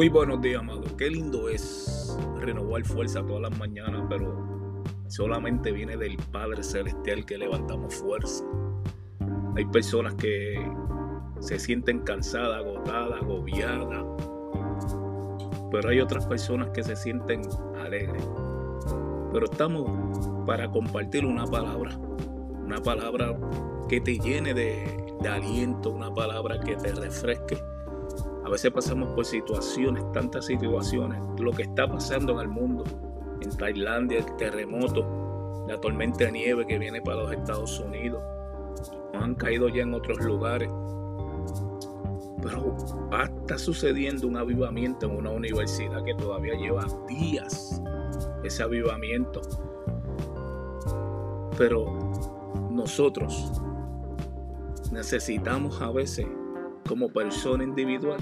Muy buenos días, amado. Qué lindo es renovar fuerza todas las mañanas, pero solamente viene del Padre Celestial que levantamos fuerza. Hay personas que se sienten cansadas, agotadas, agobiadas, pero hay otras personas que se sienten alegres. Pero estamos para compartir una palabra, una palabra que te llene de, de aliento, una palabra que te refresque a veces pasamos por situaciones, tantas situaciones, lo que está pasando en el mundo, en Tailandia, el terremoto, la tormenta de nieve que viene para los Estados Unidos, han caído ya en otros lugares. Pero está sucediendo un avivamiento en una universidad que todavía lleva días ese avivamiento. Pero nosotros necesitamos a veces como persona individual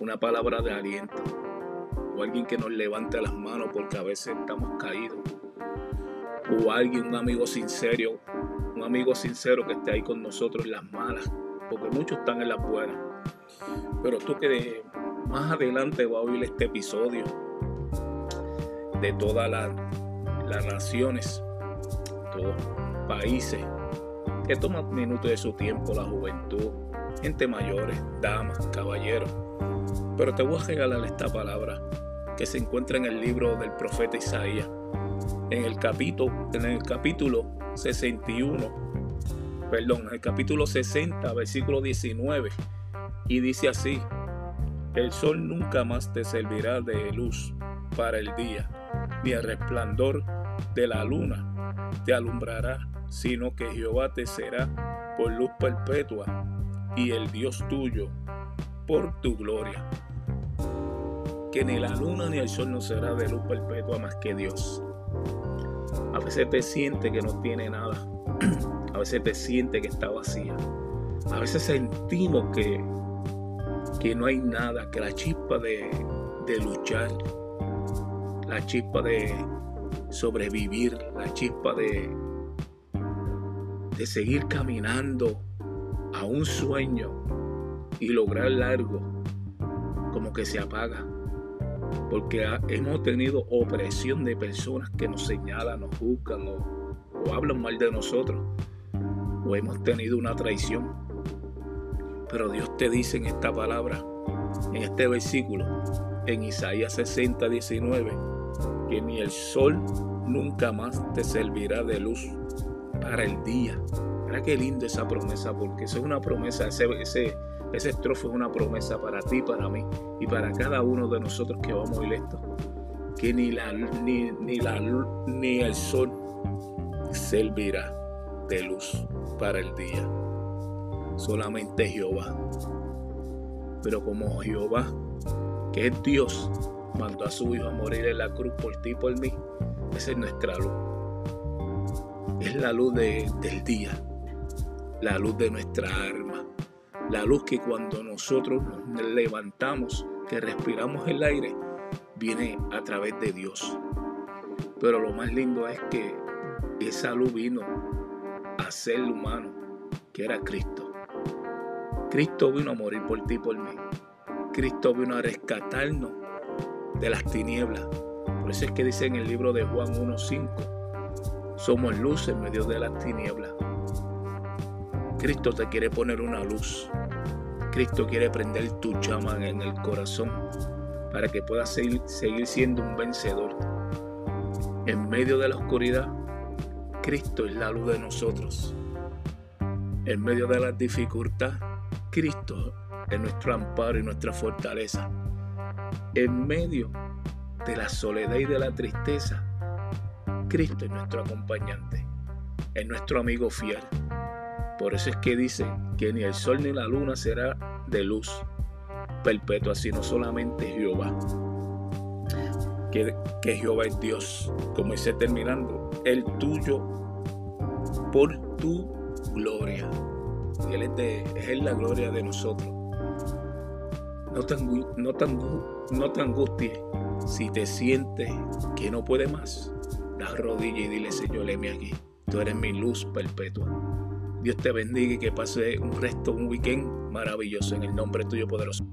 una palabra de aliento o alguien que nos levante las manos porque a veces estamos caídos o alguien, un amigo sincero, un amigo sincero que esté ahí con nosotros en las malas, porque muchos están en las buenas. Pero tú que más adelante va a oír este episodio de todas las, las naciones, todos países, que toman minutos de su tiempo, la juventud, gente mayores, damas, caballeros, pero te voy a regalar esta palabra que se encuentra en el libro del profeta Isaías, en el capítulo, en el capítulo 61, perdón, en el capítulo 60, versículo 19, y dice así, el sol nunca más te servirá de luz para el día, ni el resplandor de la luna te alumbrará, sino que Jehová te será por luz perpetua y el Dios tuyo por tu gloria. Que ni la luna ni el sol no será de luz perpetua más que Dios. A veces te siente que no tiene nada. A veces te siente que está vacía. A veces sentimos que, que no hay nada, que la chispa de, de luchar, la chispa de sobrevivir, la chispa de, de seguir caminando a un sueño y lograr largo, como que se apaga. Porque hemos tenido opresión de personas que nos señalan, nos juzgan o, hablan mal de nosotros. O hemos tenido una traición. Pero Dios te dice en esta palabra, en este versículo, en Isaías 60, 19, que ni el sol nunca más te servirá de luz para el día. Mira qué lindo esa promesa, porque eso es una promesa, ese, ese, ese estrofe es una promesa para ti, para mí y para cada uno de nosotros que vamos esto. Que ni, la, ni, ni, la, ni el sol servirá de luz para el día. Solamente Jehová. Pero como Jehová, que es Dios, mandó a su Hijo a morir en la cruz por ti y por mí, esa es nuestra luz. Es la luz de, del día, la luz de nuestra alma, la luz que cuando nosotros nos levantamos, que respiramos el aire, viene a través de Dios. Pero lo más lindo es que esa luz vino a ser humano, que era Cristo. Cristo vino a morir por ti y por mí. Cristo vino a rescatarnos de las tinieblas. Por eso es que dice en el libro de Juan 1.5, somos luz en medio de las tinieblas. Cristo te quiere poner una luz. Cristo quiere prender tu llama en el corazón para que puedas seguir, siendo un vencedor. En medio de la oscuridad, Cristo es la luz de nosotros. En medio de la dificultad, Cristo es nuestro amparo y nuestra fortaleza. En medio de la soledad y de la tristeza, Cristo es nuestro acompañante, es nuestro amigo fiel. Por eso es que dice que ni el sol ni la luna será de luz perpetua, sino solamente Jehová. Que, Jehová es Dios, como dice terminando, el tuyo por tu gloria. Él es, la gloria de nosotros. No te, no, no angusties si te sientes que no puede más. Da rodilla y dile, Señor, léeme aquí. Tú eres mi luz perpetua. Dios te bendiga y que pase un resto, un weekend maravilloso en el nombre tuyo poderoso.